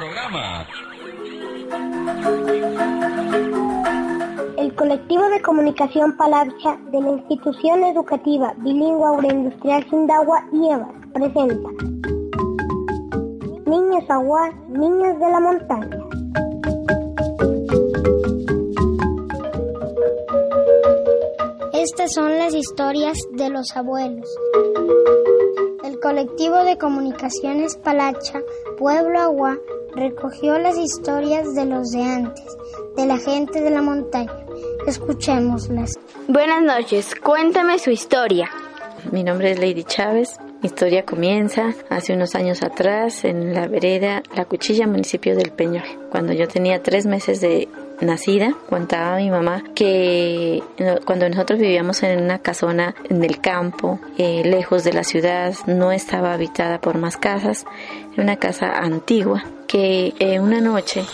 Programa. El colectivo de comunicación Palabra de la institución educativa bilingüe agroindustrial Sindagua IEVA presenta Niños Agua, Niños de la Montaña. Estas son las historias de los abuelos. El colectivo de comunicaciones Palacha, Pueblo Agua, recogió las historias de los de antes, de la gente de la montaña. Escuchémoslas. Buenas noches, cuéntame su historia. Mi nombre es Lady Chávez. Mi historia comienza hace unos años atrás en la vereda La Cuchilla, municipio del Peñol. Cuando yo tenía tres meses de nacida, contaba mi mamá que cuando nosotros vivíamos en una casona en el campo, eh, lejos de la ciudad, no estaba habitada por más casas, era una casa antigua, que eh, una noche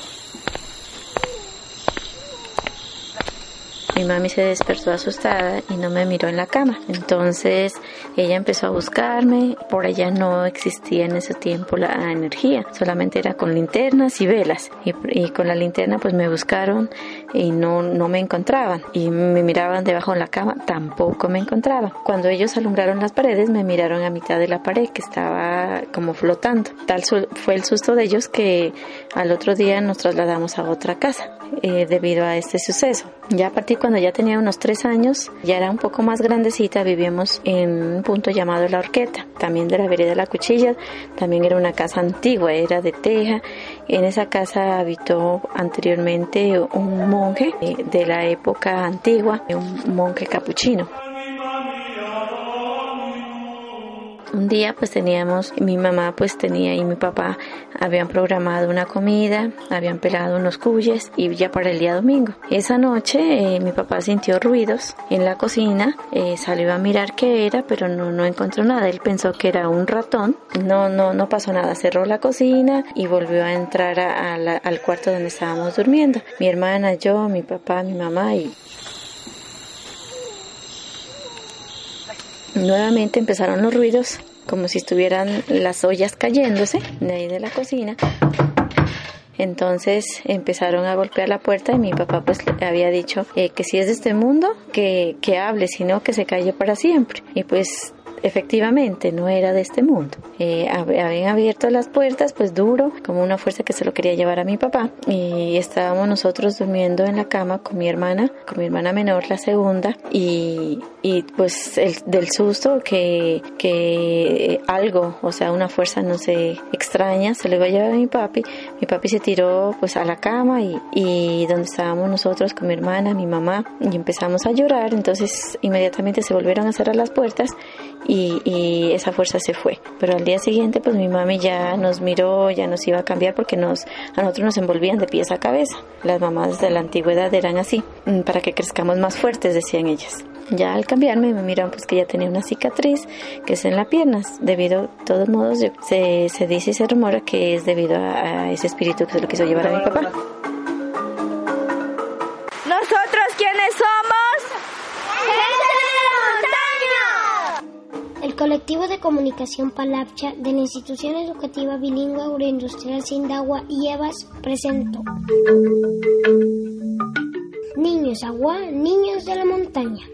mami se despertó asustada y no me miró en la cama. Entonces ella empezó a buscarme. Por allá no existía en ese tiempo la energía, solamente era con linternas y velas. Y, con la linterna pues me buscaron y no, no me encontraban. Y me miraban debajo de la cama, tampoco me encontraban. Cuando ellos alumbraron las paredes me miraron a mitad de la pared que estaba como flotando. Tal fue el susto de ellos que al otro día nos trasladamos a otra casa eh, debido a este suceso. Ya a partir cuando ya tenía unos tres años, ya era un poco más grandecita, vivíamos en un punto llamado La Horqueta, también de la vereda de la Cuchilla, también era una casa antigua, era de teja. En esa casa habitó anteriormente un monje eh, de la época antigua, un monje capuchino. Un día pues teníamos, mi mamá pues tenía y mi papá habían programado una comida, habían pelado unos cuyes y ya para el día domingo. Esa noche eh, mi papá sintió ruidos en la cocina, eh, salió a mirar qué era, pero no, no encontró nada. Él pensó que era un ratón. No, no, no pasó nada. Cerró la cocina y volvió a entrar al cuarto donde estábamos durmiendo. Mi hermana, yo, mi papá, mi mamá y Nuevamente empezaron los ruidos, como si estuvieran las ollas cayéndose de ahí de la cocina. Entonces empezaron a golpear la puerta y mi papá pues le había dicho eh, que si es de este mundo, que, que hable, sino que se calle para siempre. Y pues efectivamente no era de este mundo. Eh, habían abierto las puertas pues duro, como una fuerza que se lo quería llevar a mi papá y estábamos nosotros durmiendo en la cama con mi hermana, con mi hermana menor, la segunda, y, y pues el, del susto que, que algo, o sea, una fuerza no sé, extraña, se le iba a llevar a mi papi, mi papi se tiró pues a la cama y, y donde estábamos nosotros con mi hermana, mi mamá, y empezamos a llorar, entonces inmediatamente se volvieron a cerrar las puertas y, esa fuerza se fue. Pero al día siguiente pues mi mami ya nos miró, ya nos iba a cambiar porque nos, a nosotros nos envolvían de pies a cabeza. Las mamás de la antigüedad eran así, mm, para que crezcamos más fuertes, decían ellas. Ya al cambiarme me miran pues que ya tenía una cicatriz que es en las piernas, debido, de todos modos, se, se dice y se rumora que es debido a, a ese espíritu que se lo quiso llevar a mi papá. Colectivo de comunicación Palapcha de la institución educativa bilingüe agroindustrial Sindagua y Evas presentó Niños Agua, Niños de la Montaña.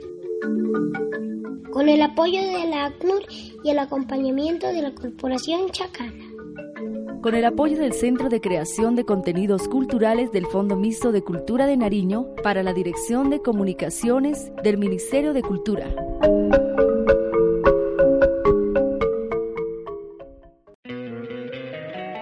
Con el apoyo de la ACNUR y el acompañamiento de la Corporación Chacana con el apoyo del Centro de Creación de Contenidos Culturales del Fondo Mixto de Cultura de Nariño para la Dirección de Comunicaciones del Ministerio de Cultura.